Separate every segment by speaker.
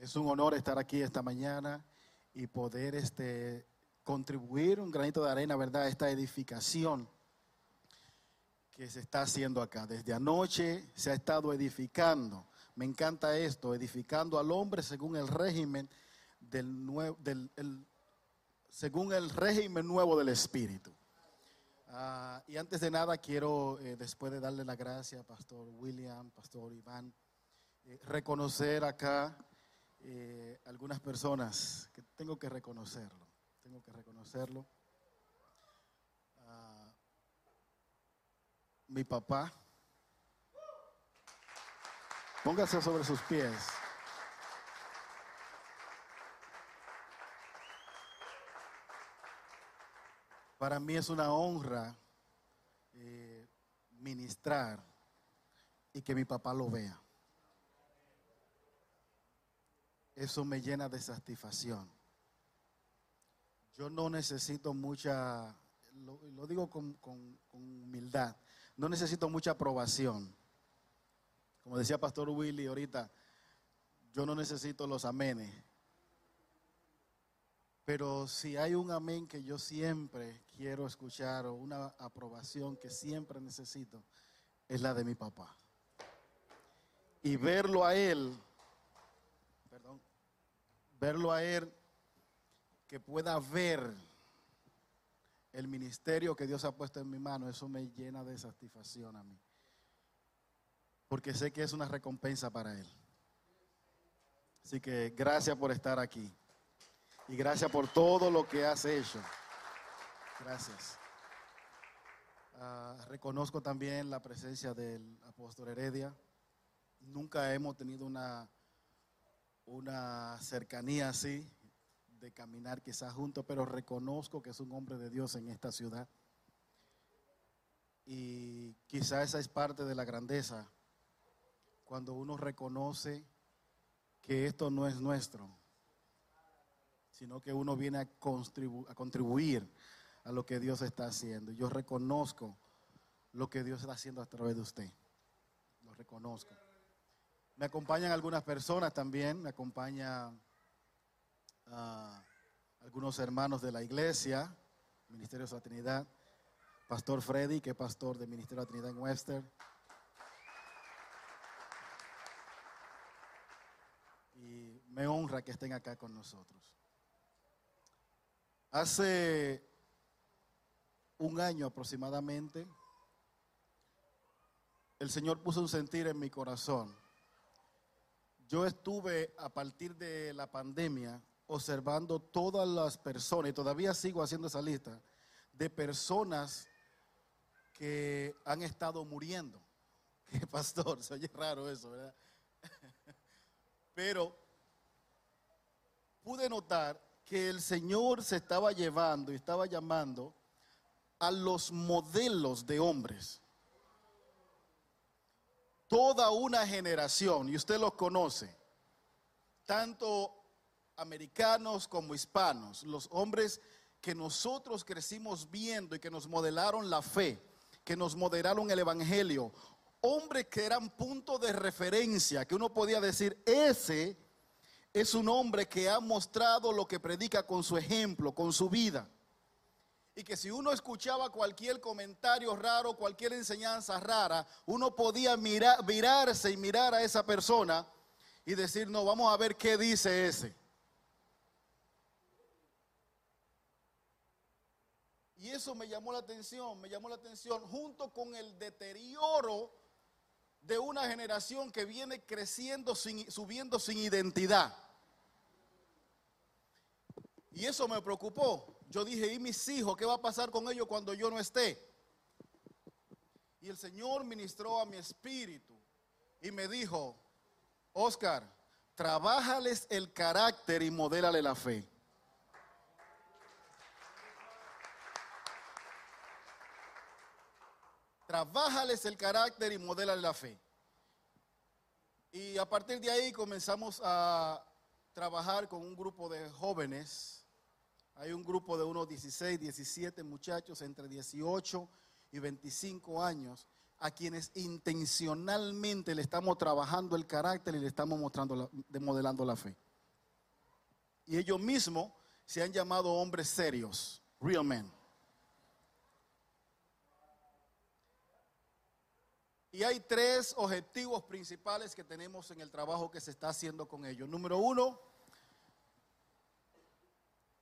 Speaker 1: Es un honor estar aquí esta mañana y poder este, contribuir un granito de arena, ¿verdad?, a esta edificación que se está haciendo acá. Desde anoche se ha estado edificando. Me encanta esto, edificando al hombre según el régimen del, nuevo, del según el régimen nuevo del Espíritu. Ah, y antes de nada quiero, eh, después de darle la gracia a Pastor William, Pastor Iván, eh, reconocer acá eh, algunas personas que tengo que reconocerlo, tengo que reconocerlo. Ah, mi papá, póngase sobre sus pies. Para mí es una honra eh, ministrar y que mi papá lo vea. Eso me llena de satisfacción. Yo no necesito mucha, lo, digo con, humildad, no necesito mucha aprobación. Como decía Pastor Willy ahorita, yo no necesito los amenes. Pero si hay un amén que yo siempre quiero escuchar o una aprobación que siempre necesito, es la de mi papá. Y verlo a él verlo a Él, que pueda ver el ministerio que Dios ha puesto en mi mano, eso me llena de satisfacción a mí. Porque sé que es una recompensa para Él. Así que gracias por estar aquí. Y gracias por todo lo que has hecho. Gracias. Ah, reconozco también la presencia del apóstol Heredia. Nunca hemos tenido una una cercanía así, de caminar quizás juntos, pero reconozco que es un hombre de Dios en esta ciudad. Y quizás esa es parte de la grandeza, cuando uno reconoce que esto no es nuestro, sino que uno viene a, a contribuir a lo que Dios está haciendo. Yo reconozco lo que Dios está haciendo a través de usted. Lo reconozco. Me acompañan algunas personas también, me acompaña ah, algunos hermanos de la iglesia, Ministerio de la Trinidad, Pastor Freddy, que es pastor del Ministerio de la Trinidad en Webster. Y me honra que estén acá con nosotros. Hace un año aproximadamente, el Señor puso un sentir en mi corazón yo estuve a partir de la pandemia observando todas las personas, y todavía sigo haciendo esa lista, de personas que han estado muriendo. Que pastor, se oye raro eso, ¿verdad? Pero pude notar que el Señor se estaba llevando y estaba llamando a los modelos de hombres toda una generación, y usted los conoce, tanto americanos como hispanos, los hombres que nosotros crecimos viendo y que nos modelaron la fe, que nos modelaron el Evangelio, hombres que eran punto de referencia, que uno podía decir, ese es un hombre que ha mostrado lo que predica con su ejemplo, con su vida y que si uno escuchaba cualquier comentario raro, cualquier enseñanza rara, uno podía mirar, mirarse y mirar a esa persona y decir, no, vamos a ver qué dice ese. Y eso me llamó la atención, me llamó la atención junto con el deterioro de una generación que viene creciendo, sin, subiendo sin identidad. Y eso me preocupó. Yo dije, ¿y mis hijos? ¿Qué va a pasar con ellos cuando yo no esté? Y el Señor ministró a mi espíritu y me dijo, Oscar, trabájales el carácter y modélale la fe. Trabájales el carácter y modélale la fe. Y a partir de ahí comenzamos a trabajar con un grupo de jóvenes hay un grupo de unos 16, 17 muchachos entre 18 y 25 años a quienes intencionalmente le estamos trabajando el carácter y le estamos mostrando, modelando la fe. y ellos mismos se han llamado hombres serios, real men. Y hay tres objetivos principales que tenemos en el trabajo que se está haciendo con ellos. Número uno,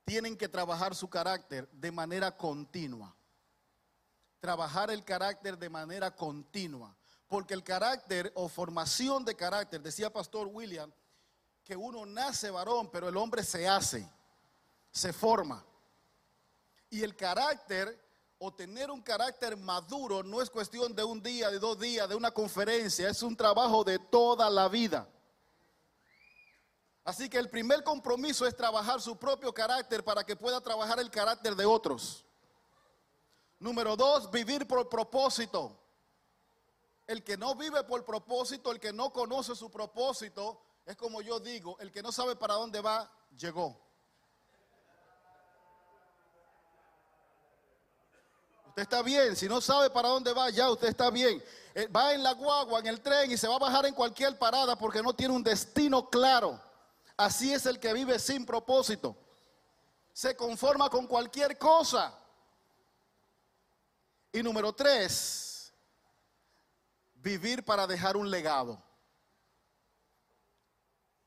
Speaker 1: tienen que trabajar su carácter de manera continua. Trabajar el carácter de manera continua. Porque el carácter o formación de carácter, decía Pastor William, que uno nace varón, pero el hombre se hace, se forma. Y el carácter o tener un carácter maduro no es cuestión de un día, de dos días, de una conferencia, es un trabajo de toda la vida. Así que el primer compromiso es trabajar su propio carácter para que pueda trabajar el carácter de otros. Número dos, vivir por propósito. El que no vive por propósito, el que no conoce su propósito, es como yo digo, el que no sabe para dónde va, llegó. Usted está bien. Si no sabe para dónde va, ya usted está bien. Eh, va en la guagua, en el tren y se va a bajar en cualquier parada porque no tiene un destino claro. Así es el que vive sin propósito. Se conforma con cualquier cosa. Y número tres, vivir para dejar un legado.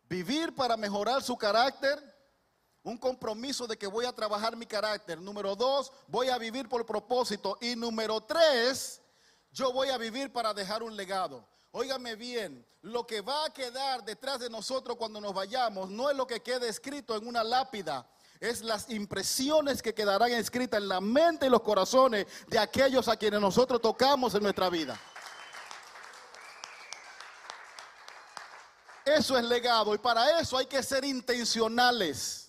Speaker 1: Vivir para mejorar su carácter un compromiso de que voy a trabajar mi carácter. Número dos, voy a vivir por propósito. Y número tres, yo voy a vivir para dejar un legado. Óigame bien, lo que va a quedar detrás de nosotros cuando nos vayamos no es lo que quede escrito en una lápida, es las impresiones que quedarán escritas en la mente y los corazones de aquellos a quienes nosotros tocamos en nuestra vida. Eso es legado y para eso hay que ser intencionales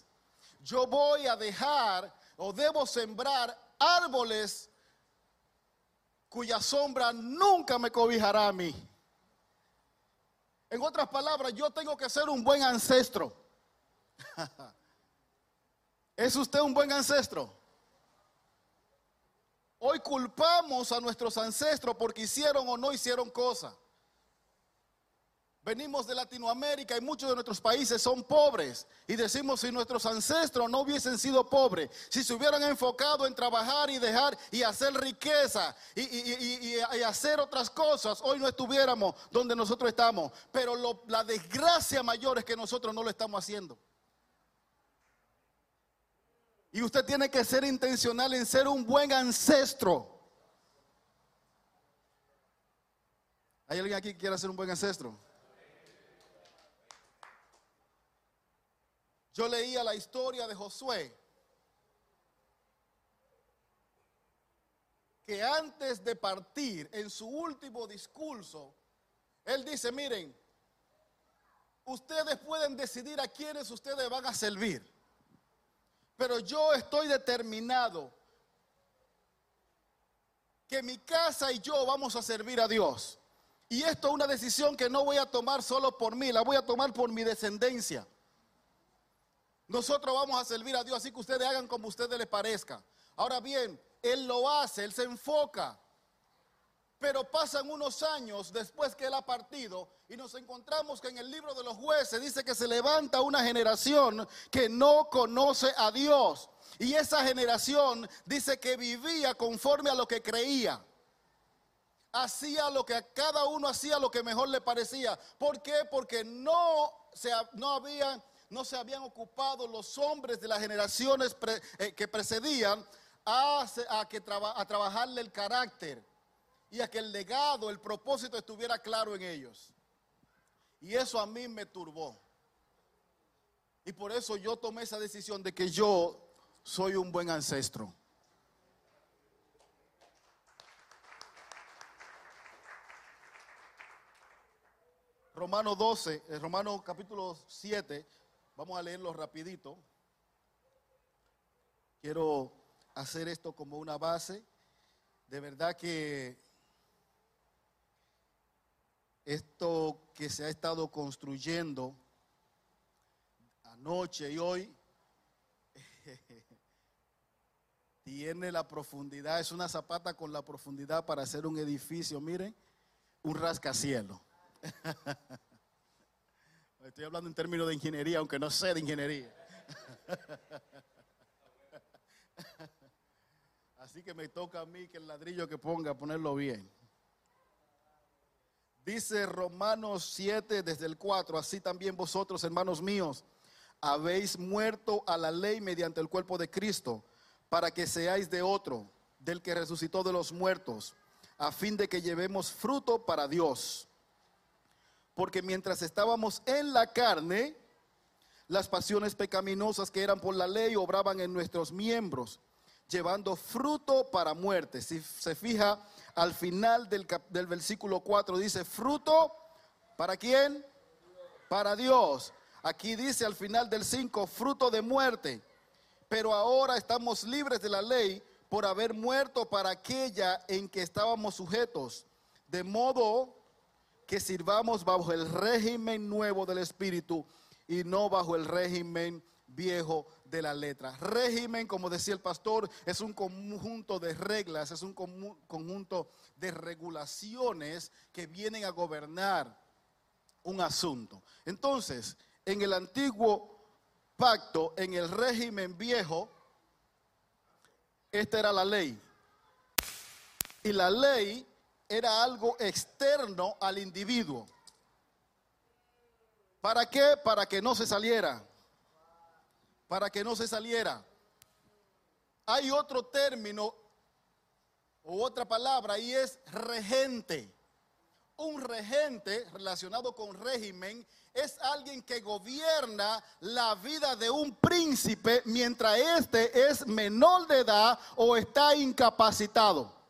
Speaker 1: yo voy a dejar o debo sembrar árboles cuya sombra nunca me cobijará a mí. En otras palabras, yo tengo que ser un buen ancestro. ¿Es usted un buen ancestro? Hoy culpamos a nuestros ancestros porque hicieron o no hicieron cosas. Venimos de Latinoamérica y muchos de nuestros países son pobres. Y decimos si nuestros ancestros no hubiesen sido pobres, si se hubieran enfocado en trabajar y dejar y hacer riqueza y, hacer otras cosas, hoy no estuviéramos donde nosotros estamos. Pero la desgracia mayor es que nosotros no lo estamos haciendo. Y usted tiene que ser intencional en ser un buen ancestro. ¿Hay alguien aquí que quiera ser un buen ancestro? Yo leía la historia de Josué, que antes de partir, en su último discurso, él dice, miren, ustedes pueden decidir a quiénes ustedes van a servir, pero yo estoy determinado que mi casa y yo vamos a servir a Dios. Y esto es una decisión que no voy a tomar solo por mí, la voy a tomar por mi descendencia. Nosotros vamos a servir a Dios, así que ustedes hagan como a ustedes les parezca. Ahora bien, Él lo hace, Él se enfoca. Pero pasan unos años después que Él ha partido y nos encontramos que en el libro de los jueces dice que se levanta una generación que no conoce a Dios. Y esa generación dice que vivía conforme a lo que creía. Hacía lo que a cada uno hacía lo que mejor le parecía. ¿Por qué? Porque no, se, no había no se habían ocupado los hombres de las generaciones eh, que precedían a, que a trabajarle el carácter y a que el legado, el propósito estuviera claro en ellos. Y eso a mí me turbó. Y por eso yo tomé esa decisión de que yo soy un buen ancestro. Romano 12, eh, Romano capítulo 7, Vamos a leerlo rapidito. Quiero hacer esto como una base. De verdad que esto que se ha estado construyendo anoche y hoy tiene la profundidad, es una zapata con la profundidad para hacer un edificio, miren, un rascacielos. Estoy hablando en términos de ingeniería, aunque no sé de ingeniería. Así que me toca a mí que el ladrillo que ponga, ponerlo bien. Dice Romanos 7 desde el 4, así también vosotros, hermanos míos, habéis muerto a la ley mediante el cuerpo de Cristo, para que seáis de otro, del que resucitó de los muertos, a fin de que llevemos fruto para Dios. Porque mientras estábamos en la carne, las pasiones pecaminosas que eran por la ley obraban en nuestros miembros, llevando fruto para muerte. Si se fija al final del, del versículo 4, dice, fruto para quién? Para Dios. Aquí dice al final del 5, fruto de muerte. Pero ahora estamos libres de la ley por haber muerto para aquella en que estábamos sujetos. De modo que sirvamos bajo el régimen nuevo del Espíritu y no bajo el régimen viejo de la letra. Régimen, como decía el pastor, es un conjunto de reglas, es un conjunto de regulaciones que vienen a gobernar un asunto. Entonces, en el antiguo pacto, en el régimen viejo, esta era la ley. Y la ley era algo externo al individuo. ¿Para qué? Para que no se saliera. Para que no se saliera. Hay otro término o otra palabra y es regente. Un regente relacionado con régimen es alguien que gobierna la vida de un príncipe mientras éste es menor de edad o está incapacitado.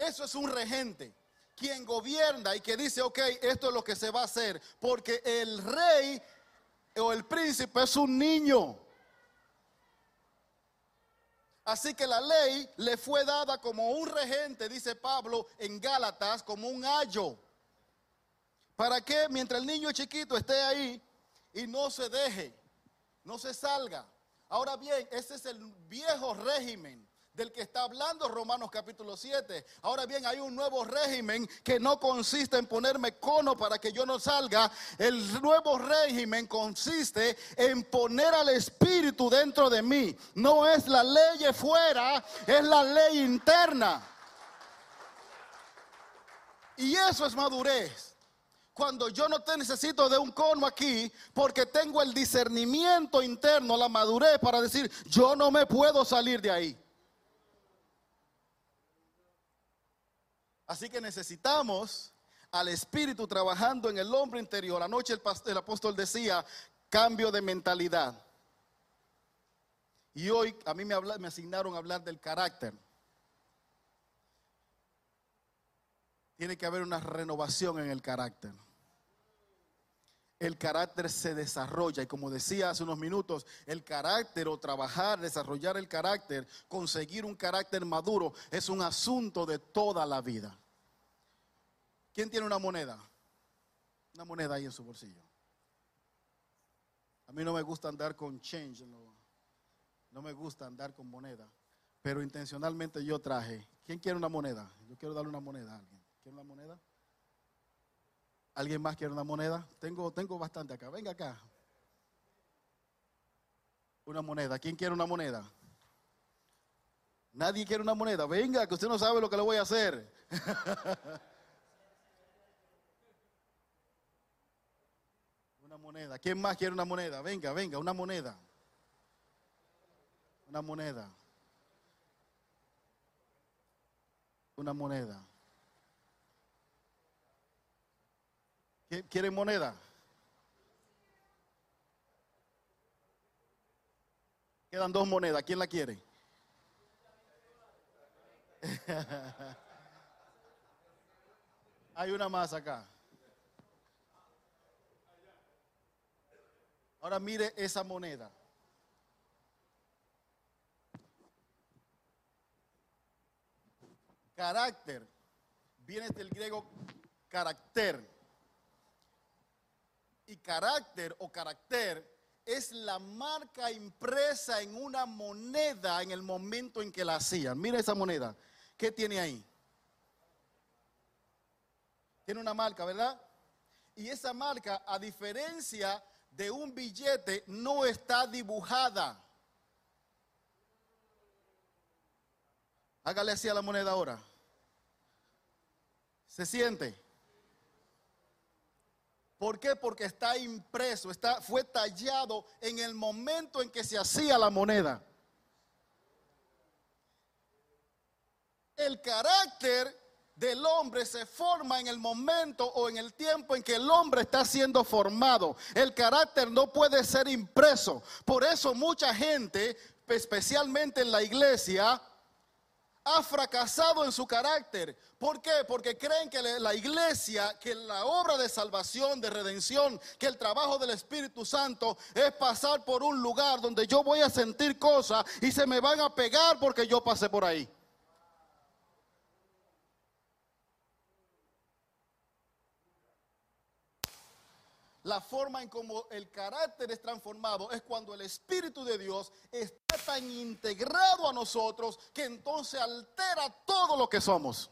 Speaker 1: Eso es un regente quien gobierna y que dice, ok, esto es lo que se va a hacer, porque el rey o el príncipe es un niño. Así que la ley le fue dada como un regente, dice Pablo en Gálatas, como un ayo. ¿Para que Mientras el niño chiquito esté ahí y no se deje, no se salga. Ahora bien, ese es el viejo régimen del que está hablando Romanos capítulo 7. Ahora bien, hay un nuevo régimen que no consiste en ponerme cono para que yo no salga. El nuevo régimen consiste en poner al Espíritu dentro de mí. No es la ley fuera, es la ley interna. Y eso es madurez cuando yo no te necesito de un cono aquí, porque tengo el discernimiento interno, la madurez para decir, yo no me puedo salir de ahí. Así que necesitamos al Espíritu trabajando en el hombre interior. Anoche el, el apóstol decía, cambio de mentalidad. Y hoy a mí me, me asignaron a hablar del carácter. Tiene que haber una renovación en el carácter. El carácter se desarrolla y como decía hace unos minutos, el carácter o trabajar, desarrollar el carácter, conseguir un carácter maduro es un asunto de toda la vida. ¿Quién tiene una moneda? Una moneda ahí en su bolsillo. A mí no me gusta andar con change, no, me gusta andar con moneda, pero intencionalmente yo traje. ¿Quién quiere una moneda? Yo quiero darle una moneda a alguien. ¿Quiere una moneda? ¿Alguien más quiere una moneda? Tengo, tengo bastante acá. Venga acá. Una moneda. ¿Quién quiere una moneda? Nadie quiere una moneda. Venga, que usted no sabe lo que le voy a hacer. moneda. ¿Quién más quiere una moneda? Venga, venga, una moneda. Una moneda. Una moneda. ¿Quieren moneda? Quedan dos monedas. ¿Quién la quiere? Hay una más acá. Ahora mire esa moneda. Carácter viene del griego carácter. Y carácter o carácter es la marca impresa en una moneda en el momento en que la hacían. Mira esa moneda. ¿Qué tiene ahí? Tiene una marca, ¿verdad? Y esa marca, a diferencia de un billete no está dibujada. Hágale así a la moneda ahora. ¿Se siente? ¿Por qué? Porque está impreso, está, fue tallado en el momento en que se hacía la moneda. El carácter del hombre se forma en el momento o en el tiempo en que el hombre está siendo formado. El carácter no puede ser impreso. Por eso mucha gente, especialmente en la iglesia, ha fracasado en su carácter. ¿Por qué? Porque creen que la iglesia, que la obra de salvación, de redención, que el trabajo del Espíritu Santo es pasar por un lugar donde yo voy a sentir cosas y se me van a pegar porque yo pasé por ahí. La forma en cómo el carácter es transformado es cuando el Espíritu de Dios está tan integrado a nosotros que entonces altera todo lo que somos.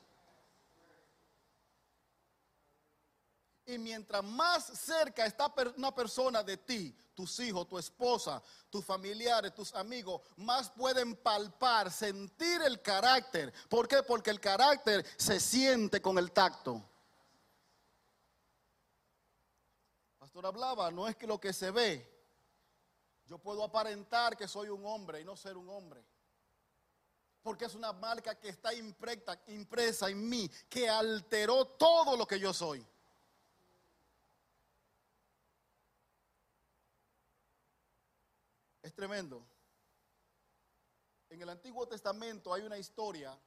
Speaker 1: Y mientras más cerca está una persona de ti, tus hijos, tu esposa, tus familiares, tus amigos, más pueden palpar, sentir el carácter. ¿Por qué? Porque el carácter se siente con el tacto. Hablaba, no es que lo que se ve, yo puedo aparentar que soy un hombre y no ser un hombre. Porque es una marca que está impresa en mí, que alteró todo lo que yo soy. Es tremendo. En el Antiguo Testamento hay una historia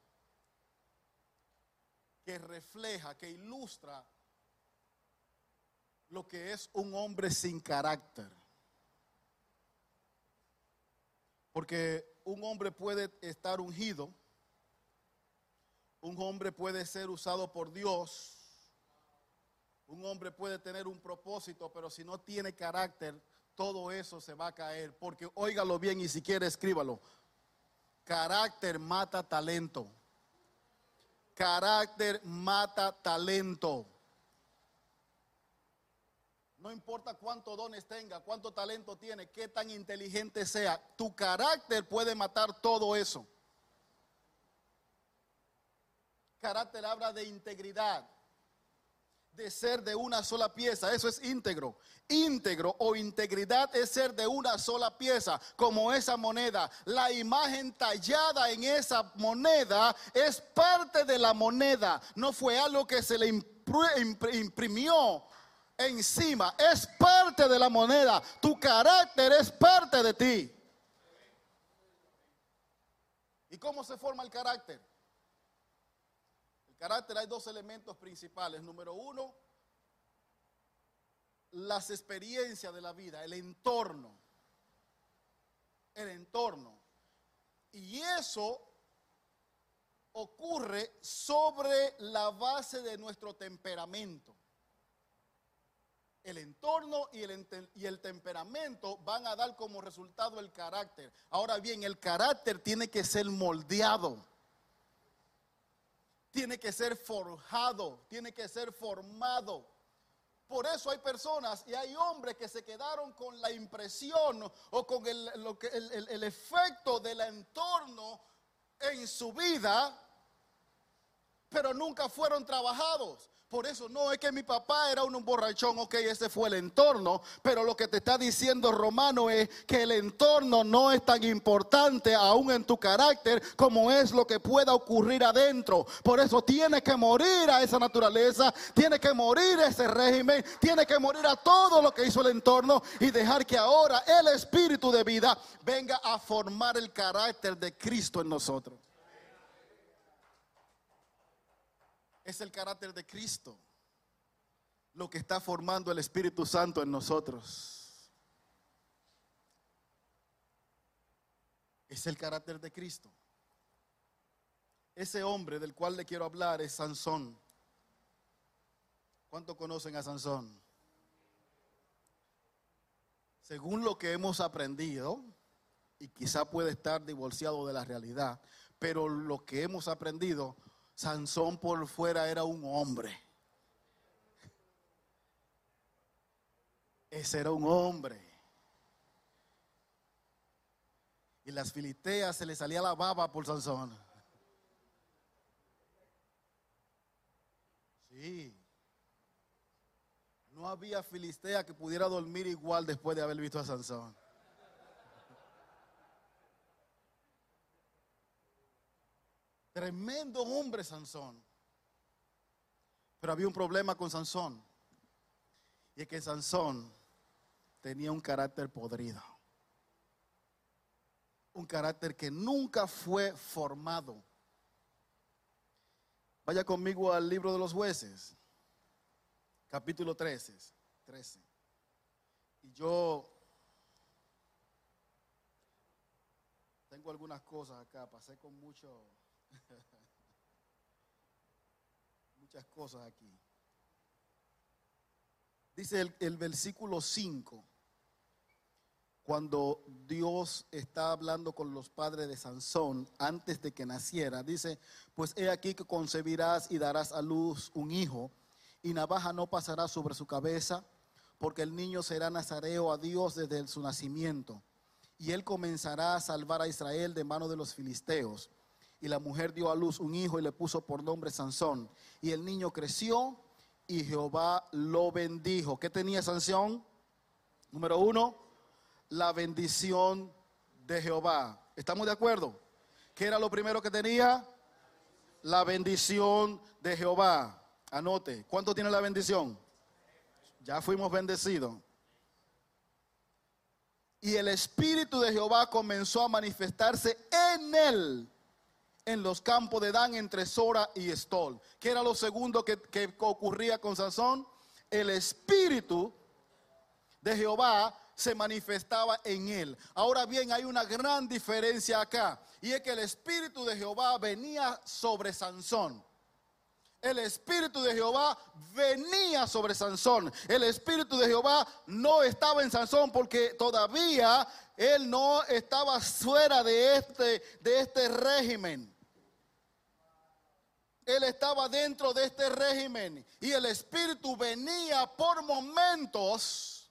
Speaker 1: que refleja, que ilustra lo que es un hombre sin carácter. Porque un hombre puede estar ungido, un hombre puede ser usado por Dios, un hombre puede tener un propósito, pero si no tiene carácter, todo eso se va a caer. Porque óigalo bien y si quiere escríbalo. Carácter mata talento. Carácter mata talento. No importa cuántos dones tenga, cuánto talento tiene, qué tan inteligente sea, tu carácter puede matar todo eso. Carácter habla de integridad, de ser de una sola pieza, eso es íntegro. Íntegro o integridad es ser de una sola pieza, como esa moneda. La imagen tallada en esa moneda es parte de la moneda, no fue algo que se le imprimió encima, es parte de la moneda, tu carácter es parte de ti. ¿Y cómo se forma el carácter? El carácter hay dos elementos principales. Número uno, las experiencias de la vida, el entorno. El entorno. Y eso ocurre sobre la base de nuestro temperamento el entorno y el, temperamento van a dar como resultado el carácter. Ahora bien, el carácter tiene que ser moldeado, tiene que ser forjado, tiene que ser formado. Por eso hay personas y hay hombres que se quedaron con la impresión o con el efecto del entorno en su vida, pero nunca fueron trabajados. Por eso no es que mi papá era un borrachón, ok, ese fue el entorno, pero lo que te está diciendo Romano es que el entorno no es tan importante aún en tu carácter como es lo que pueda ocurrir adentro. Por eso tiene que morir a esa naturaleza, tiene que morir a ese régimen, tiene que morir a todo lo que hizo el entorno y dejar que ahora el espíritu de vida venga a formar el carácter de Cristo en nosotros. Es el carácter de Cristo, lo que está formando el Espíritu Santo en nosotros. Es el carácter de Cristo. Ese hombre del cual le quiero hablar es Sansón. ¿Cuánto conocen a Sansón? Según lo que hemos aprendido, y quizá puede estar divorciado de la realidad, pero lo que hemos aprendido, Sansón por fuera era un hombre. Ese era un hombre. Y las filisteas se le salía la baba por Sansón. Sí. No había filistea que pudiera dormir igual después de haber visto a Sansón. Tremendo hombre Sansón. Pero había un problema con Sansón. Y es que Sansón tenía un carácter podrido. Un carácter que nunca fue formado. Vaya conmigo al libro de los jueces, capítulo 13. 13. Y yo tengo algunas cosas acá, pasé con mucho Muchas cosas aquí. Dice el, versículo 5, cuando Dios está hablando con los padres de Sansón antes de que naciera, dice, pues he aquí que concebirás y darás a luz un hijo, y navaja no pasará sobre su cabeza, porque el niño será nazareo a Dios desde su nacimiento, y él comenzará a salvar a Israel de mano de los filisteos y la mujer dio a luz un hijo y le puso por nombre Sansón. Y el niño creció y Jehová lo bendijo. ¿Qué tenía Sansón? Número uno, la bendición de Jehová. ¿Estamos de acuerdo? ¿Qué era lo primero que tenía? La bendición de Jehová. Anote, ¿cuánto tiene la bendición? Ya fuimos bendecidos. Y el Espíritu de Jehová comenzó a manifestarse en él en los campos de Dan entre Sora y Estol. ¿Qué era lo segundo que, que ocurría con Sansón? El espíritu de Jehová se manifestaba en él. Ahora bien, hay una gran diferencia acá, y es que el espíritu de Jehová venía sobre Sansón. El espíritu de Jehová venía sobre Sansón. El espíritu de Jehová no estaba en Sansón porque todavía él no estaba fuera de este, de este régimen. Él estaba dentro de este régimen y el espíritu venía por momentos.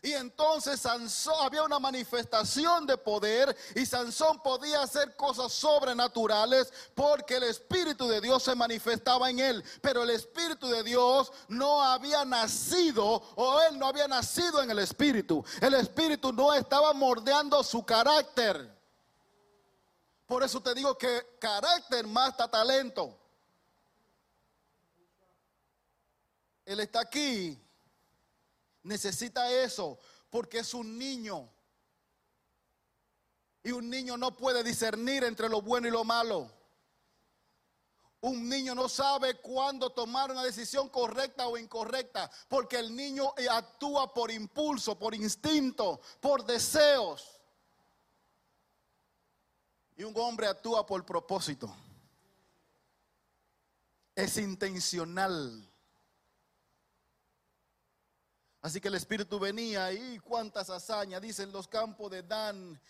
Speaker 1: Y entonces Sansón había una manifestación de poder y Sansón podía hacer cosas sobrenaturales porque el Espíritu de Dios se manifestaba en él. Pero el Espíritu de Dios no había nacido o él no había nacido en el Espíritu. El Espíritu no estaba mordeando su carácter. Por eso te digo que carácter mata talento. Él está aquí. Necesita eso porque es un niño. Y un niño no puede discernir entre lo bueno y lo malo. Un niño no sabe cuándo tomar una decisión correcta o incorrecta, porque el niño actúa por impulso, por instinto, por deseos. Y un hombre actúa por propósito. Es intencional. Así que el Espíritu venía y cuántas hazañas, dicen los campos de Dan,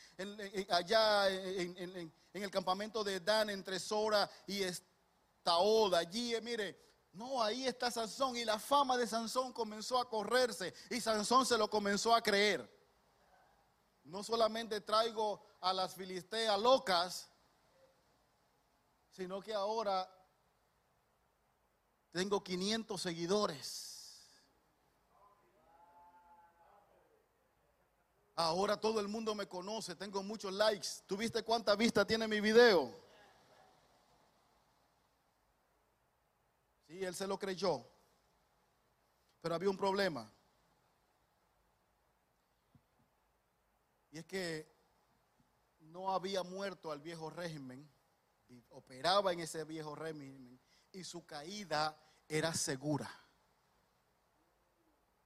Speaker 1: allá en, el campamento de Dan entre Sora y Estaol, allí, eh, mire, no, ahí está Sansón y la fama de Sansón comenzó a correrse y Sansón se lo comenzó a creer. No solamente traigo a las filisteas locas, sino que ahora tengo 500 seguidores. Ahora todo el mundo me conoce, tengo muchos likes. ¿Tú viste cuánta vista tiene mi video? Sí, él se lo creyó. Pero había un problema. Y es que no había muerto al viejo régimen, operaba en ese viejo régimen y su caída era segura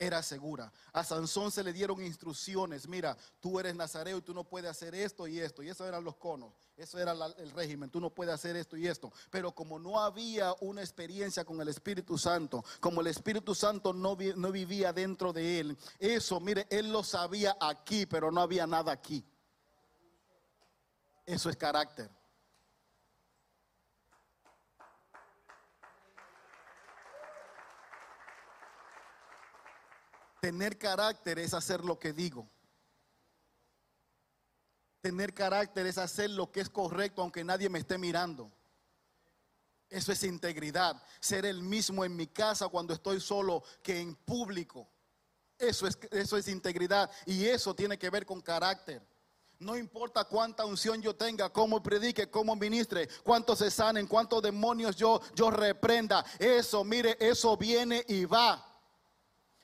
Speaker 1: era segura. A Sansón se le dieron instrucciones, mira, tú eres nazareo y tú no puedes hacer esto y esto. Y eso eran los conos, eso era el régimen, tú no puedes hacer esto y esto. Pero como no había una experiencia con el Espíritu Santo, como el Espíritu Santo no, no vivía dentro de él, eso, mire, él lo sabía aquí, pero no había nada aquí. Eso es carácter. Tener carácter es hacer lo que digo. Tener carácter es hacer lo que es correcto aunque nadie me esté mirando. Eso es integridad. Ser el mismo en mi casa cuando estoy solo que en público. Eso es, eso es integridad y eso tiene que ver con carácter. No importa cuánta unción yo tenga, cómo predique, cómo ministre, cuántos se sanen, cuántos demonios yo, yo reprenda. Eso, mire, eso viene y va.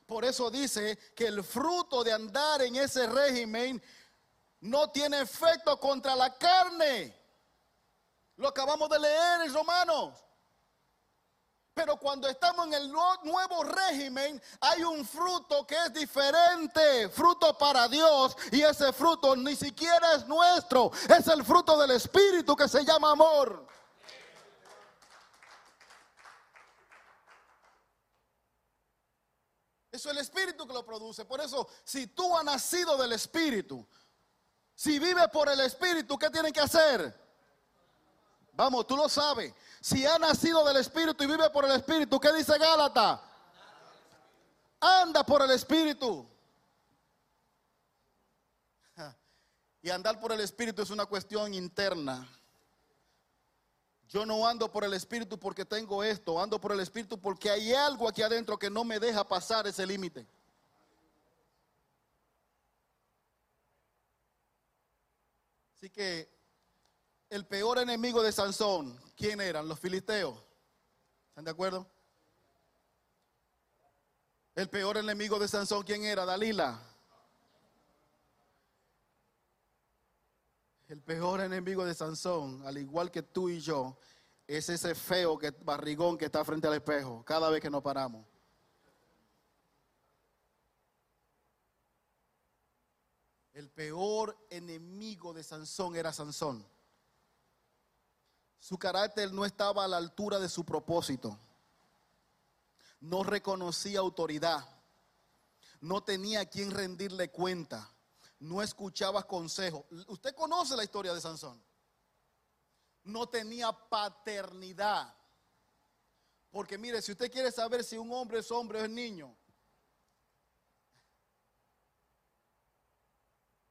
Speaker 1: Por eso dice que el fruto de andar en ese régimen no tiene efecto contra la carne. Lo acabamos de leer en Romanos. Pero cuando estamos en el nuevo régimen, hay un fruto que es diferente, fruto para Dios, y ese fruto ni siquiera es nuestro, es el fruto del Espíritu que se llama amor. Es el Espíritu que lo produce. Por eso, si tú has nacido del Espíritu, si vives por el Espíritu, ¿qué tienen que hacer? Vamos, tú lo sabes. Si ha nacido del Espíritu y vive por el Espíritu, ¿qué dice Gálata? Anda por el Espíritu. Y andar por el Espíritu es una cuestión interna. Yo no ando por el Espíritu porque tengo esto, ando por el Espíritu porque hay algo aquí adentro que no me deja pasar ese límite. Así que el peor enemigo de Sansón, ¿quién eran? Los filisteos. ¿Están de acuerdo? El peor enemigo de Sansón, ¿quién era? Dalila. El peor enemigo de Sansón, al igual que tú y yo, es ese feo que, barrigón que está frente al espejo cada vez que nos paramos. El peor enemigo de Sansón era Sansón. Su carácter no estaba a la altura de su propósito. No reconocía autoridad. No tenía a quien rendirle cuenta no escuchaba consejo. Usted conoce la historia de Sansón. No tenía paternidad. Porque mire, si usted quiere saber si un hombre es hombre o es niño,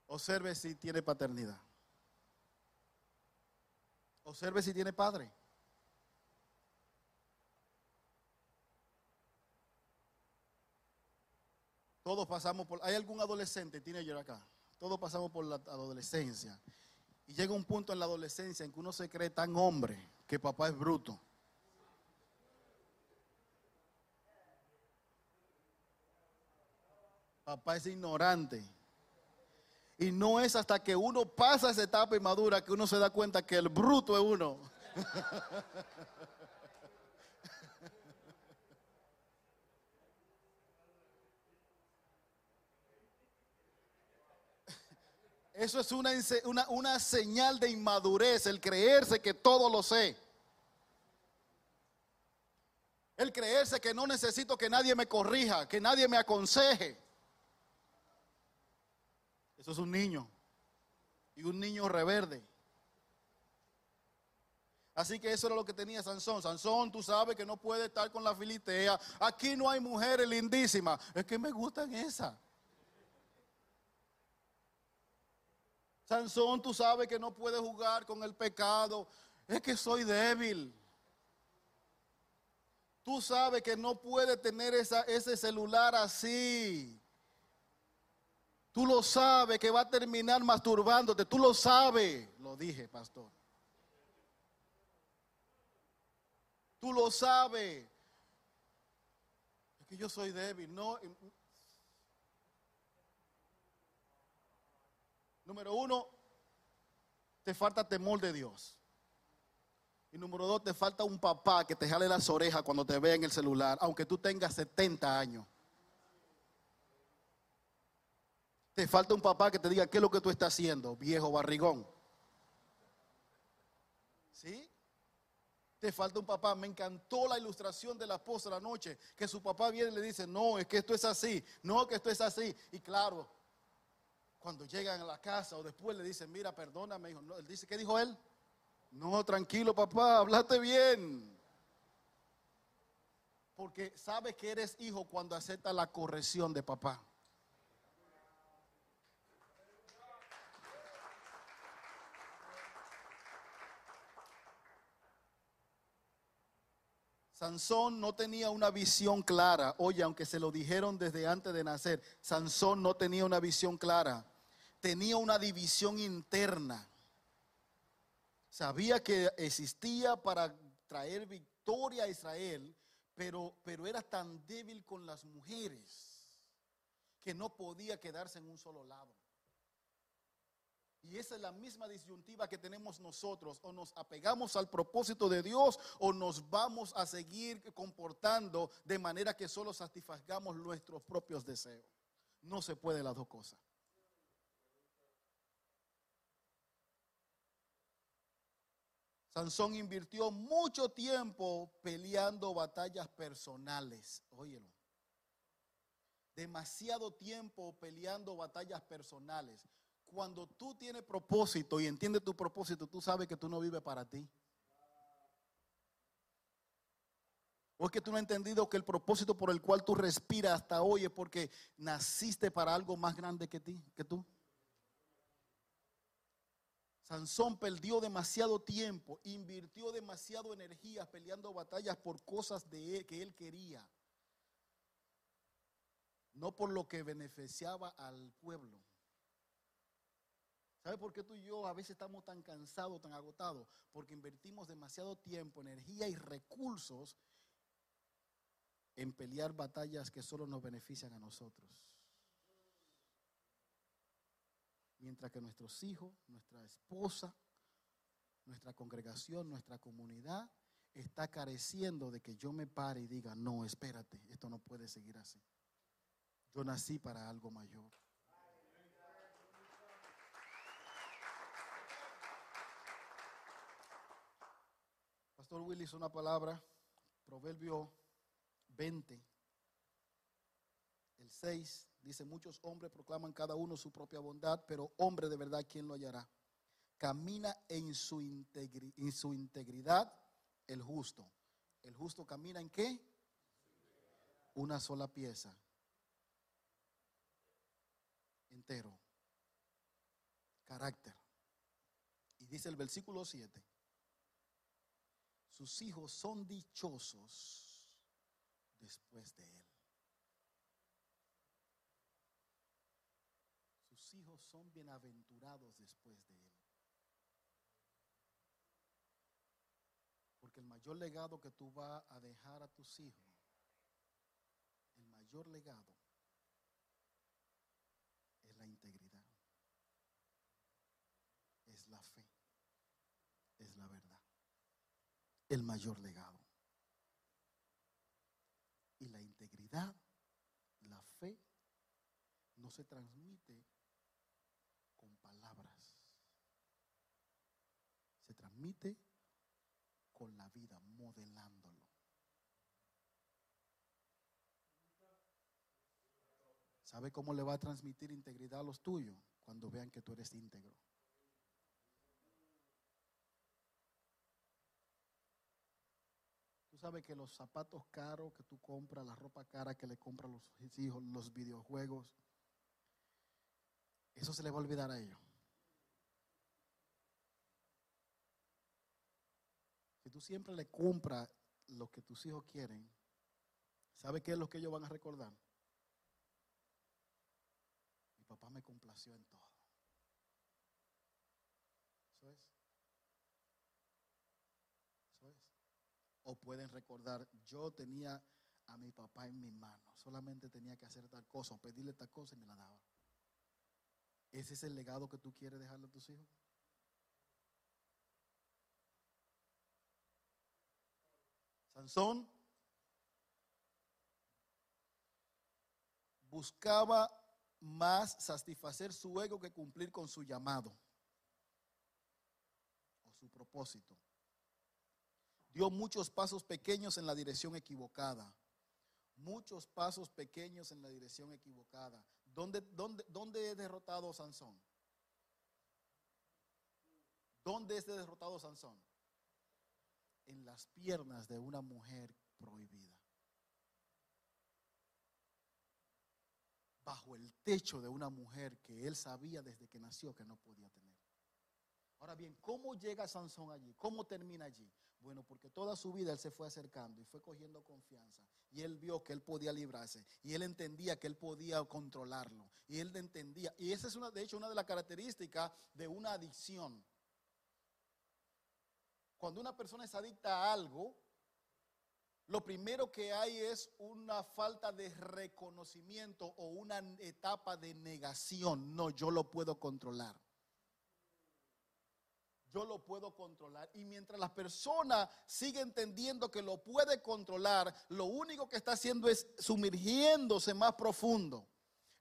Speaker 1: observe si tiene paternidad. Observe si tiene padre. Todos pasamos por... ¿Hay algún adolescente, yo acá? Todos pasamos por la adolescencia. Y llega un punto en la adolescencia en que uno se cree tan hombre que papá es bruto. Papá es ignorante. Y no es hasta que uno pasa esa etapa inmadura que uno se da cuenta que el bruto es uno. Eso es una, una, señal de inmadurez, el creerse que todo lo sé. El creerse que no necesito que nadie me corrija, que nadie me aconseje. Eso es un niño. Y un niño reverde. Así que eso era lo que tenía Sansón. Sansón, tú sabes que no puede estar con la filitea. Aquí no hay mujeres lindísimas. Es que me gustan esas. Sansón, tú sabes que no puedes jugar con el pecado. Es que soy débil. Tú sabes que no puedes tener ese celular así. Tú lo sabes que va a terminar masturbándote. Tú lo sabes. Lo dije, pastor. Tú lo sabes. Es que yo soy débil. No, Número uno, te falta temor de Dios. Y número dos, te falta un papá que te jale las orejas cuando te vea en el celular, aunque tú tengas 70 años. Te falta un papá que te diga qué es lo que tú estás haciendo, viejo barrigón. ¿Sí? Te falta un papá. Me encantó la ilustración de la esposa la noche, que su papá viene y le dice, no, es que esto es así, no, que esto es así. Y claro, cuando llegan a la casa o después le dicen, mira, perdóname, hijo. él dice, ¿qué dijo él? No, tranquilo, papá, hablaste bien. Porque sabe que eres hijo cuando acepta la corrección de papá. Sansón no tenía una visión clara. Oye, aunque se lo dijeron desde antes de nacer, Sansón no tenía una visión clara. Tenía una división interna. Sabía que existía para traer victoria a Israel, pero, pero era tan débil con las mujeres que no podía quedarse en un solo lado. Y esa es la misma disyuntiva que tenemos nosotros. O nos apegamos al propósito de Dios o nos vamos a seguir comportando de manera que solo satisfagamos nuestros propios deseos. No se puede las dos cosas. Sansón invirtió mucho tiempo peleando batallas personales. Óyelo. Demasiado tiempo peleando batallas personales. Cuando tú tienes propósito y entiendes tu propósito, tú sabes que tú no vives para ti. O es que tú no has entendido que el propósito por el cual tú respiras hasta hoy es porque naciste para algo más grande que ti, que tú. Sansón perdió demasiado tiempo, invirtió demasiado energía peleando batallas por cosas de él, que él quería, no por lo que beneficiaba al pueblo. ¿Sabe por qué tú y yo a veces estamos tan cansados, tan agotados? Porque invertimos demasiado tiempo, energía y recursos en pelear batallas que solo nos benefician a nosotros. Mientras que nuestros hijos, nuestra esposa, nuestra congregación, nuestra comunidad está careciendo de que yo me pare y diga, no, espérate, esto no puede seguir así. Yo nací para algo mayor. Pastor Willis, una palabra, Proverbio 20, el 6, dice, muchos hombres proclaman cada uno su propia bondad, pero hombre de verdad, ¿quién lo hallará? Camina en su, en su integridad el justo. ¿El justo camina en qué? Una sola pieza. Entero. Carácter. Y dice el versículo 7. Sus hijos son dichosos después de él. Hijos son bienaventurados después de él. Porque el mayor legado que tú vas a dejar a tus hijos, el mayor legado es la integridad, es la fe, es la verdad. El mayor legado. Y la integridad, la fe, no se transmite transmite con la vida, modelándolo. ¿Sabe cómo le va a transmitir integridad a los tuyos? Cuando vean que tú eres íntegro. Tú sabes que los zapatos caros que tú compras, la ropa cara que le compran los hijos, los videojuegos, eso se le va a olvidar a ellos. Tú siempre le compras lo que tus hijos quieren, ¿sabe qué es lo que ellos van a recordar? Mi papá me complació en todo. Eso es. Eso es. O pueden recordar, yo tenía a mi papá en mi mano, solamente tenía que hacer tal cosa o pedirle tal cosa y me la daba. ¿Ese es el legado que tú quieres dejarle a tus hijos? Sansón buscaba más satisfacer su ego que cumplir con su llamado o su propósito. Dio muchos pasos pequeños en la dirección equivocada. Muchos pasos pequeños en la dirección equivocada. ¿Dónde, dónde, dónde es derrotado Sansón? ¿Dónde es derrotado Sansón? en las piernas de una mujer prohibida. Bajo el techo de una mujer que él sabía desde que nació que no podía tener. Ahora bien, ¿cómo llega Sansón allí? ¿Cómo termina allí? Bueno, porque toda su vida él se fue acercando y fue cogiendo confianza. Y él vio que él podía librarse. Y él entendía que él podía controlarlo. Y él entendía. Y esa es una, de hecho, una de las características de una adicción. Cuando una persona es adicta a algo, lo primero que hay es una falta de reconocimiento o una etapa de negación. No, yo lo puedo controlar. Yo lo puedo controlar. Y mientras la persona sigue entendiendo que lo puede controlar, lo único que está haciendo es sumergiéndose más profundo.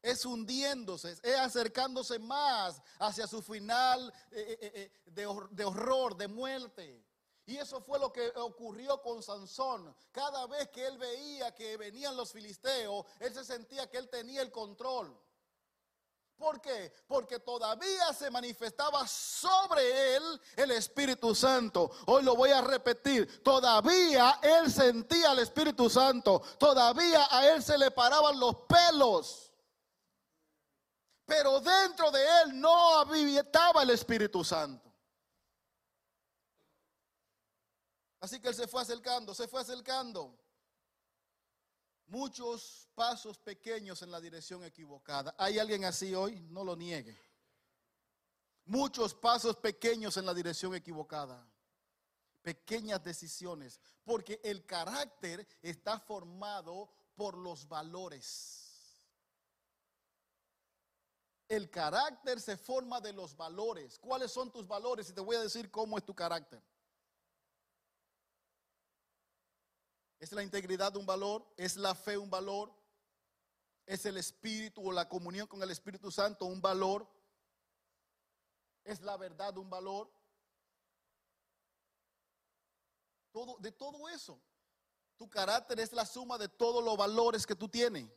Speaker 1: Es hundiéndose, es acercándose más hacia su final eh, eh, eh, de horror, de muerte. Y eso fue lo que ocurrió con Sansón. Cada vez que él veía que venían los filisteos, él se sentía que él tenía el control. ¿Por qué? Porque todavía se manifestaba sobre él el Espíritu Santo. Hoy lo voy a repetir. Todavía él sentía el Espíritu Santo. Todavía a él se le paraban los pelos. Pero dentro de él no habitaba el Espíritu Santo. Así que él se fue acercando, se fue acercando. Muchos pasos pequeños en la dirección equivocada. ¿Hay alguien así hoy? No lo niegue. Muchos pasos pequeños en la dirección equivocada. Pequeñas decisiones. Porque el carácter está formado por los valores. El carácter se forma de los valores. ¿Cuáles son tus valores? Y te voy a decir cómo es tu carácter. ¿Es la integridad un valor? ¿Es la fe un valor? ¿Es el espíritu o la comunión con el Espíritu Santo un valor? ¿Es la verdad un valor? Todo, de todo eso. Tu carácter es la suma de todos los valores que tú tienes.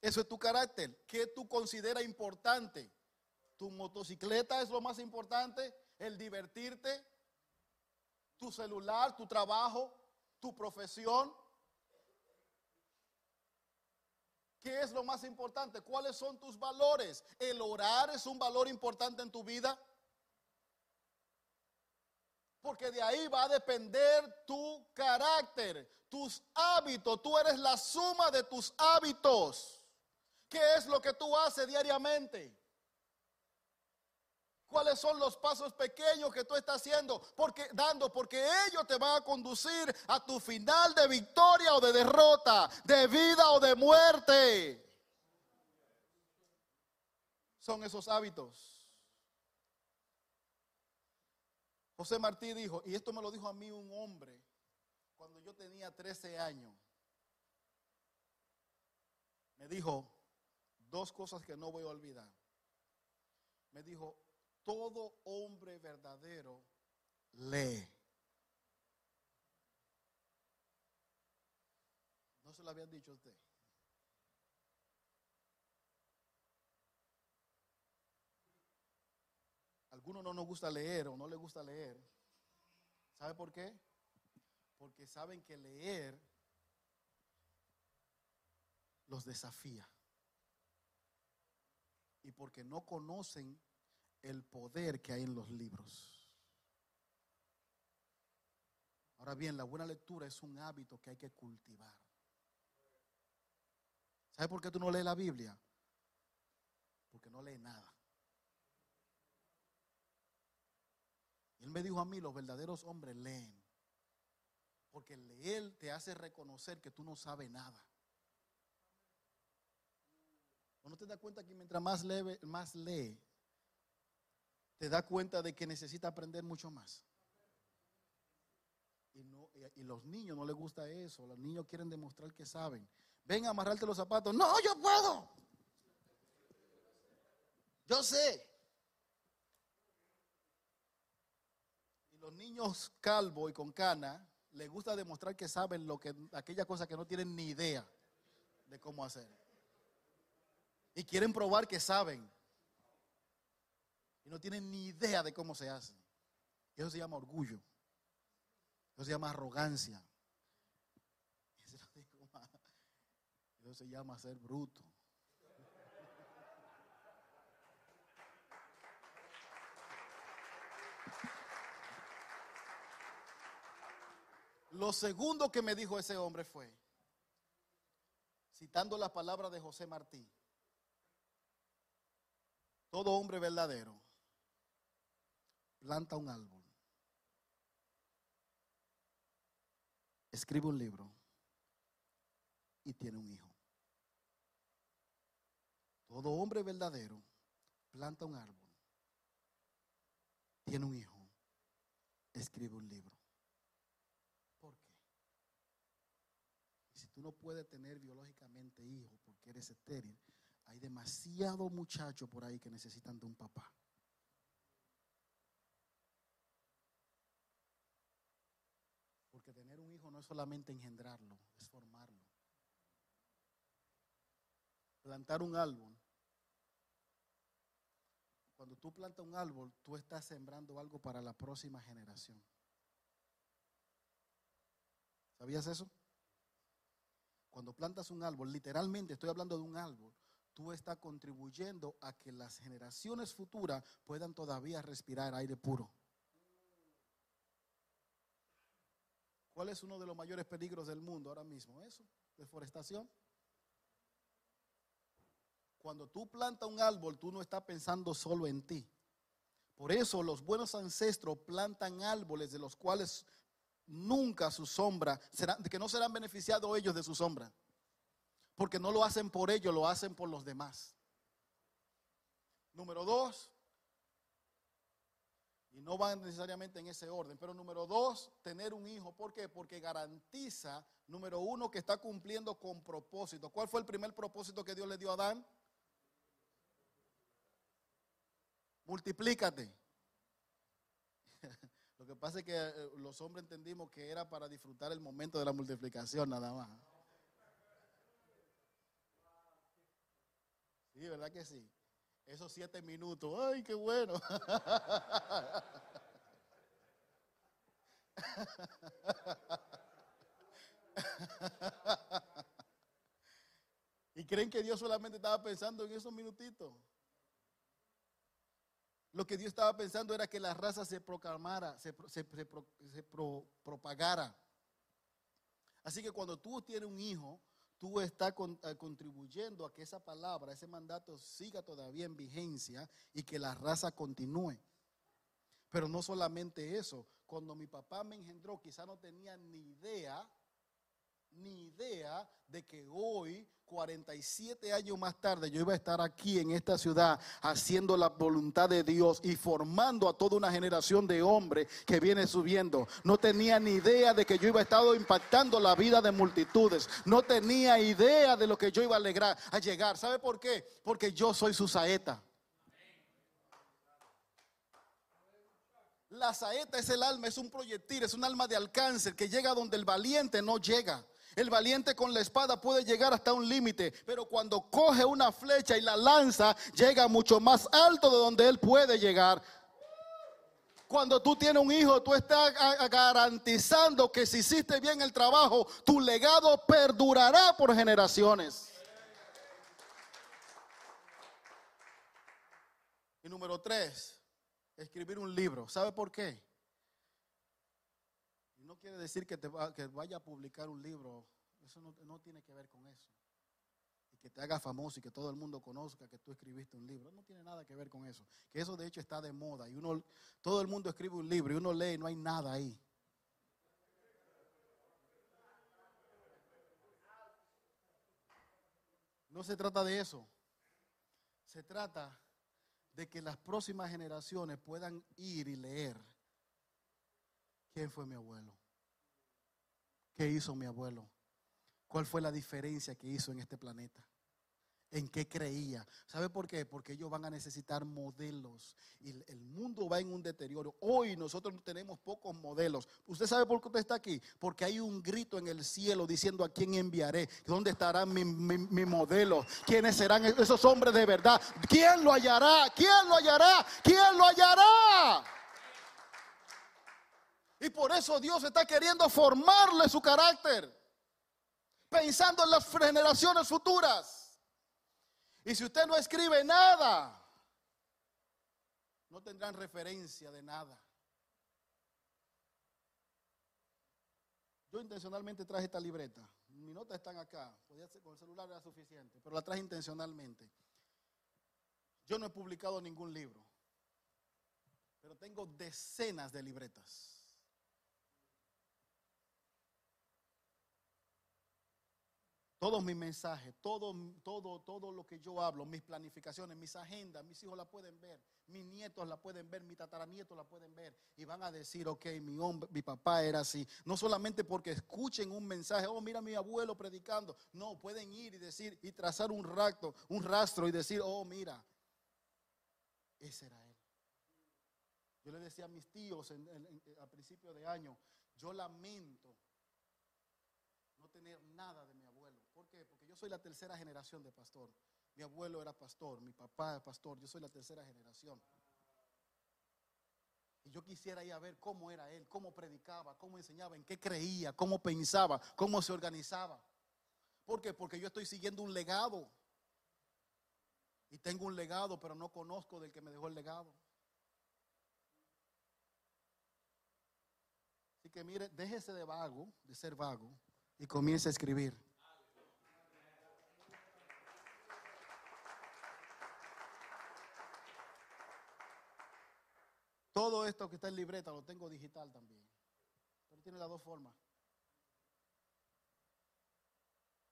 Speaker 1: Eso es tu carácter. ¿Qué tú consideras importante? ¿Tu motocicleta es lo más importante? ¿El divertirte? ¿Tu celular? ¿Tu trabajo? Tu profesión. ¿Qué es lo más importante? ¿Cuáles son tus valores? ¿El orar es un valor importante en tu vida? Porque de ahí va a depender tu carácter, tus hábitos. Tú eres la suma de tus hábitos. ¿Qué es lo que tú haces diariamente? Cuáles son los pasos pequeños que tú estás haciendo, porque dando, porque ellos te van a conducir a tu final de victoria o de derrota, de vida o de muerte. Son esos hábitos. José Martí dijo, y esto me lo dijo a mí un hombre cuando yo tenía 13 años. Me dijo dos cosas que no voy a olvidar. Me dijo, todo hombre verdadero lee. No se lo habían dicho a usted. Algunos no nos gusta leer o no les gusta leer. ¿Sabe por qué? Porque saben que leer los desafía. Y porque no conocen el poder que hay en los libros. Ahora bien, la buena lectura es un hábito que hay que cultivar. ¿Sabe por qué tú no lees la Biblia? Porque no lees nada. Él me dijo a mí, los verdaderos hombres leen. Porque leer te hace reconocer que tú no sabes nada. ¿O no te das cuenta que mientras más lee, más lee, te da cuenta de que necesita aprender mucho más. Y, los niños no les gusta eso. Los niños quieren demostrar que saben. Ven a amarrarte los zapatos. No, yo puedo. Yo sé. Y los niños calvos y con cana les gusta demostrar que saben lo que aquella cosa que no tienen ni idea de cómo hacer. Y quieren probar que saben y no tienen ni idea de cómo se hace. Eso se llama orgullo. Eso se llama arrogancia. Eso se llama ser bruto. Lo segundo que me dijo ese hombre fue, citando la palabra de José Martí, todo hombre verdadero planta un árbol, escribe un libro y tiene un hijo. Todo hombre verdadero planta un árbol, tiene un hijo, escribe un libro. ¿Por qué? Si tú no puedes tener biológicamente hijos porque eres estéril, hay demasiados muchachos por ahí que necesitan de un papá. Porque tener un hijo no es solamente engendrarlo, es formarlo. Plantar un árbol. Cuando tú plantas un árbol, tú estás sembrando algo para la próxima generación. ¿Sabías eso? Cuando plantas un árbol, literalmente estoy hablando de un árbol, tú estás contribuyendo a que las generaciones futuras puedan todavía respirar aire puro. ¿Cuál es uno de los mayores peligros del mundo ahora mismo? Eso, deforestación. Cuando tú plantas un árbol, tú no estás pensando solo en ti. Por eso los buenos ancestros plantan árboles de los cuales nunca su sombra, será, que no serán beneficiados ellos de su sombra. Porque no lo hacen por ellos, lo hacen por los demás. Número dos, y no van necesariamente en ese orden, pero número dos, tener un hijo. ¿Por qué? Porque garantiza, número uno, que está cumpliendo con propósito. ¿Cuál fue el primer propósito que Dios le dio a Adán? Multiplícate. Lo que pasa es que eh, los hombres entendimos que era para disfrutar el momento de la multiplicación nada más. Sí, ¿verdad que sí? Esos siete minutos, ¡ay, qué bueno! y creen que Dios solamente estaba pensando en esos minutitos. Lo que Dios estaba pensando era que la raza se proclamara, se, propagara. Así que cuando tú tienes un hijo, tú estás eh, contribuyendo a que esa palabra, ese mandato siga todavía en vigencia y que la raza continúe. Pero no solamente eso, cuando mi papá me engendró, quizá no tenía ni idea, ni idea de que hoy 47 años más tarde yo iba a estar aquí en esta ciudad haciendo la voluntad de Dios y formando a toda una generación de hombres que viene subiendo. No tenía ni idea de que yo iba a estar impactando la vida de multitudes. No tenía idea de lo que yo iba a, alegrar, a llegar. ¿Sabe por qué? Porque yo soy su saeta. La saeta es el alma, es un proyectil, es un alma de alcance que llega donde el valiente no llega. El valiente con la espada puede llegar hasta un límite, pero cuando coge una flecha y la lanza, llega mucho más alto de donde él puede llegar. Cuando tú tienes un hijo, tú estás garantizando que si hiciste bien el trabajo, tu legado perdurará por generaciones. Y número tres, escribir un libro. ¿Sabe por qué? No quiere decir que, te que vaya a publicar un libro. Eso no, tiene que ver con eso. Y que te haga famoso y que todo el mundo conozca que tú escribiste un libro. No tiene nada que ver con eso. Que eso de hecho está de moda. Y uno, todo el mundo escribe un libro y uno lee y no hay nada ahí. No se trata de eso. Se trata de que las próximas generaciones puedan ir y leer quién fue mi abuelo. ¿Qué hizo mi abuelo? ¿Cuál fue la diferencia que hizo en este planeta? ¿En qué creía? ¿Sabe por qué? Porque ellos van a necesitar modelos y el mundo va en un deterioro. Hoy nosotros tenemos pocos modelos. ¿Usted sabe por qué usted está aquí? Porque hay un grito en el cielo diciendo a quién enviaré, dónde estará mi, mi modelo, quiénes serán esos hombres de verdad, quién lo hallará, quién lo hallará, quién lo hallará. Y por eso Dios está queriendo formarle su carácter, pensando en las generaciones futuras. Y si usted no escribe nada, no tendrán referencia de nada. Yo intencionalmente traje esta libreta. Mis notas están acá. Con el celular era suficiente, pero la traje intencionalmente. Yo no he publicado ningún libro, pero tengo decenas de libretas. Todos mis mensajes, todo, todo, todo lo que yo hablo, mis planificaciones, mis agendas, mis hijos la pueden ver, mis nietos la pueden ver, mis tataranietos la pueden ver y van a decir, ok, mi, hombre, mi papá era así. No solamente porque escuchen un mensaje, oh, mira mi abuelo predicando. No, pueden ir y decir y trazar un rastro, un rastro y decir, oh, mira, ese era él. Yo le decía a mis tíos a principio de año, yo lamento no tener nada de mi yo soy la tercera generación de pastor. Mi abuelo era pastor, mi papá era pastor, yo soy la tercera generación. Y yo quisiera ir a ver cómo era él, cómo predicaba, cómo enseñaba, en qué creía, cómo pensaba, cómo se organizaba. ¿Por qué? Porque yo estoy siguiendo un legado. Y tengo un legado, pero no conozco del que me dejó el legado. Así que mire, déjese de vago, de ser vago, y comience a escribir. Todo esto que está en libreta lo tengo digital también. Pero tiene las dos formas.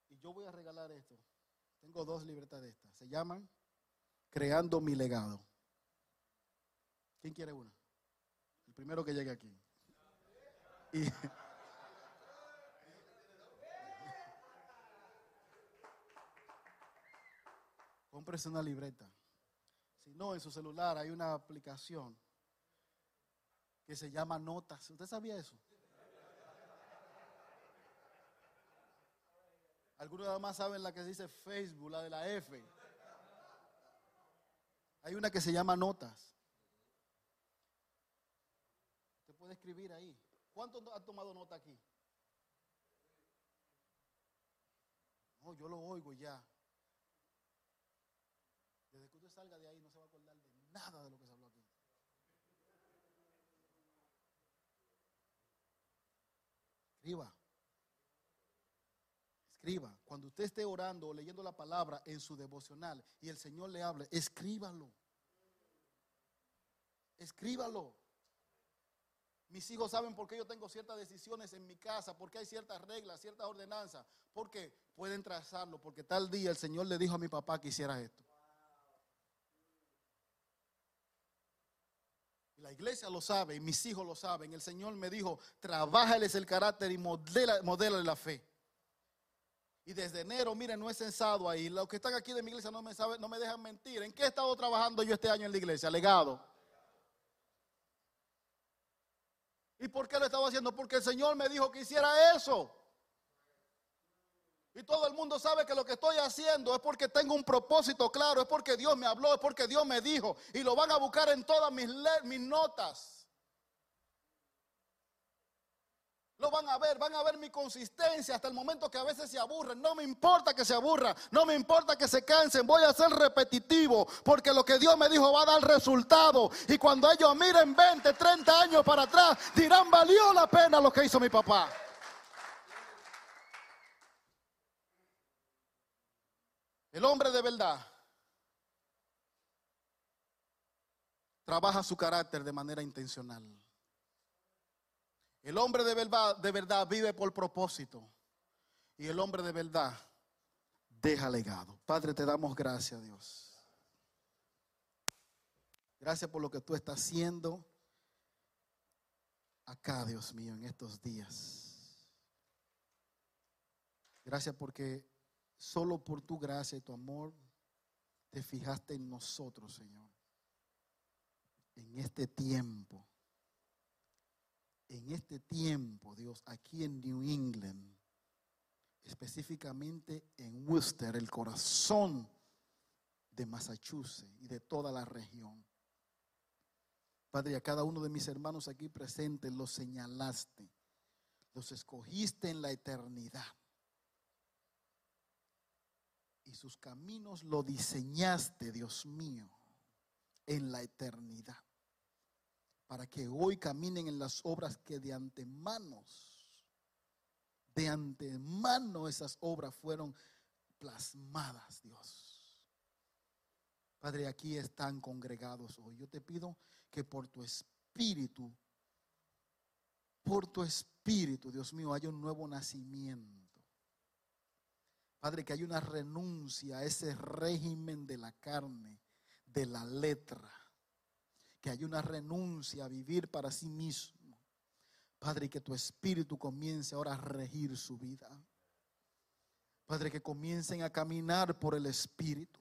Speaker 1: Y yo voy a regalar esto. Tengo dos libretas de estas. Se llaman Creando mi legado. ¿Quién quiere una? El primero que llegue aquí. Y, Cómprese una libreta. Si no, en su celular hay una aplicación que se llama notas. ¿Usted sabía eso? Algunos además saben la que dice Facebook, la de la F. Hay una que se llama notas. Usted puede escribir ahí. ¿Cuántos han tomado nota aquí? No, yo lo oigo ya. Desde que usted salga de ahí no se va a acordar de nada de lo que se habló aquí. Escriba. Escriba. Cuando usted esté orando o leyendo la palabra en su devocional y el Señor le hable, escríbalo. Escríbalo. Mis hijos saben por qué yo tengo ciertas decisiones en mi casa, porque hay ciertas reglas, ciertas ordenanzas, porque pueden trazarlo, porque tal día el Señor le dijo a mi papá que hiciera esto. La iglesia lo sabe y mis hijos lo saben. El Señor me dijo, trabájales el carácter y modela, la fe. Y desde enero, miren, no he censado ahí. Los que están aquí de mi iglesia no me, saben, no me dejan mentir. ¿En qué he estado trabajando yo este año en la iglesia? Legado. ¿Y por qué lo estaba haciendo? Porque el Señor me dijo que hiciera eso. Y todo el mundo sabe que lo que estoy haciendo es porque tengo un propósito claro, es porque Dios me habló, es porque Dios me dijo. Y lo van a buscar en todas mis, mis notas. Lo van a ver, van a ver mi consistencia hasta el momento que a veces se aburren. No me importa que se aburran, no me importa que se cansen. Voy a ser repetitivo porque lo que Dios me dijo va a dar resultado. Y cuando ellos miren 20, 30 años para atrás, dirán, valió la pena lo que hizo mi papá. El hombre de verdad trabaja su carácter de manera intencional. El hombre de verdad, vive por propósito. Y el hombre de verdad deja legado. Padre, te damos gracias, Dios. Gracias por lo que tú estás haciendo acá, Dios mío, en estos días. Gracias porque Solo por tu gracia y tu amor te fijaste en nosotros, Señor. En este tiempo. En este tiempo, Dios, aquí en New England, específicamente en Worcester, el corazón de Massachusetts y de toda la región. Padre, a cada uno de mis hermanos aquí presentes los señalaste, los escogiste en la eternidad y sus caminos lo diseñaste, Dios mío, en la eternidad, para que hoy caminen en las obras que de antemanos De antemano esas obras fueron plasmadas, Dios. Padre, aquí están congregados hoy. Yo te pido que por tu espíritu, por tu espíritu, Dios mío, haya un nuevo nacimiento. Padre, que haya una renuncia a ese régimen de la carne, de la letra. Que haya una renuncia a vivir para sí mismo Padre, que tu espíritu comience ahora a regir su vida. Padre, que comiencen a caminar por el espíritu.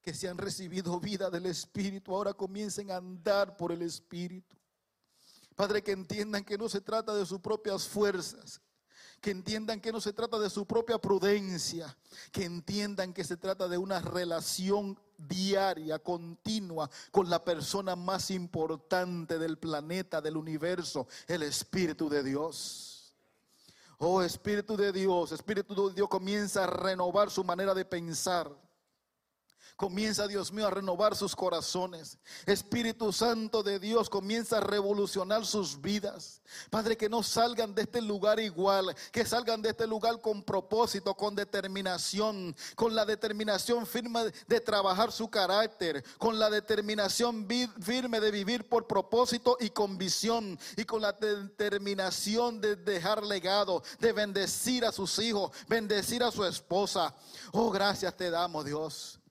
Speaker 1: Que se han recibido vida del espíritu, ahora comiencen a andar por el espíritu. Padre, que entiendan que no se trata de sus propias fuerzas, que entiendan que no se trata de su propia prudencia, que entiendan que se trata de una relación diaria, continua, con la persona más importante del planeta, del universo, el Espíritu de Dios. Oh Espíritu de Dios, Espíritu de Dios comienza a renovar su manera de pensar Comienza, Dios mío, a renovar sus corazones. Espíritu Santo de Dios comienza a revolucionar sus vidas. Padre, que no salgan de este lugar igual, que salgan de este lugar con propósito, con determinación, con la determinación firme de trabajar su carácter, con la determinación firme de vivir por propósito y con visión, y con la determinación de dejar legado, de bendecir a sus hijos, bendecir a su esposa. Oh, gracias te damos, Dios.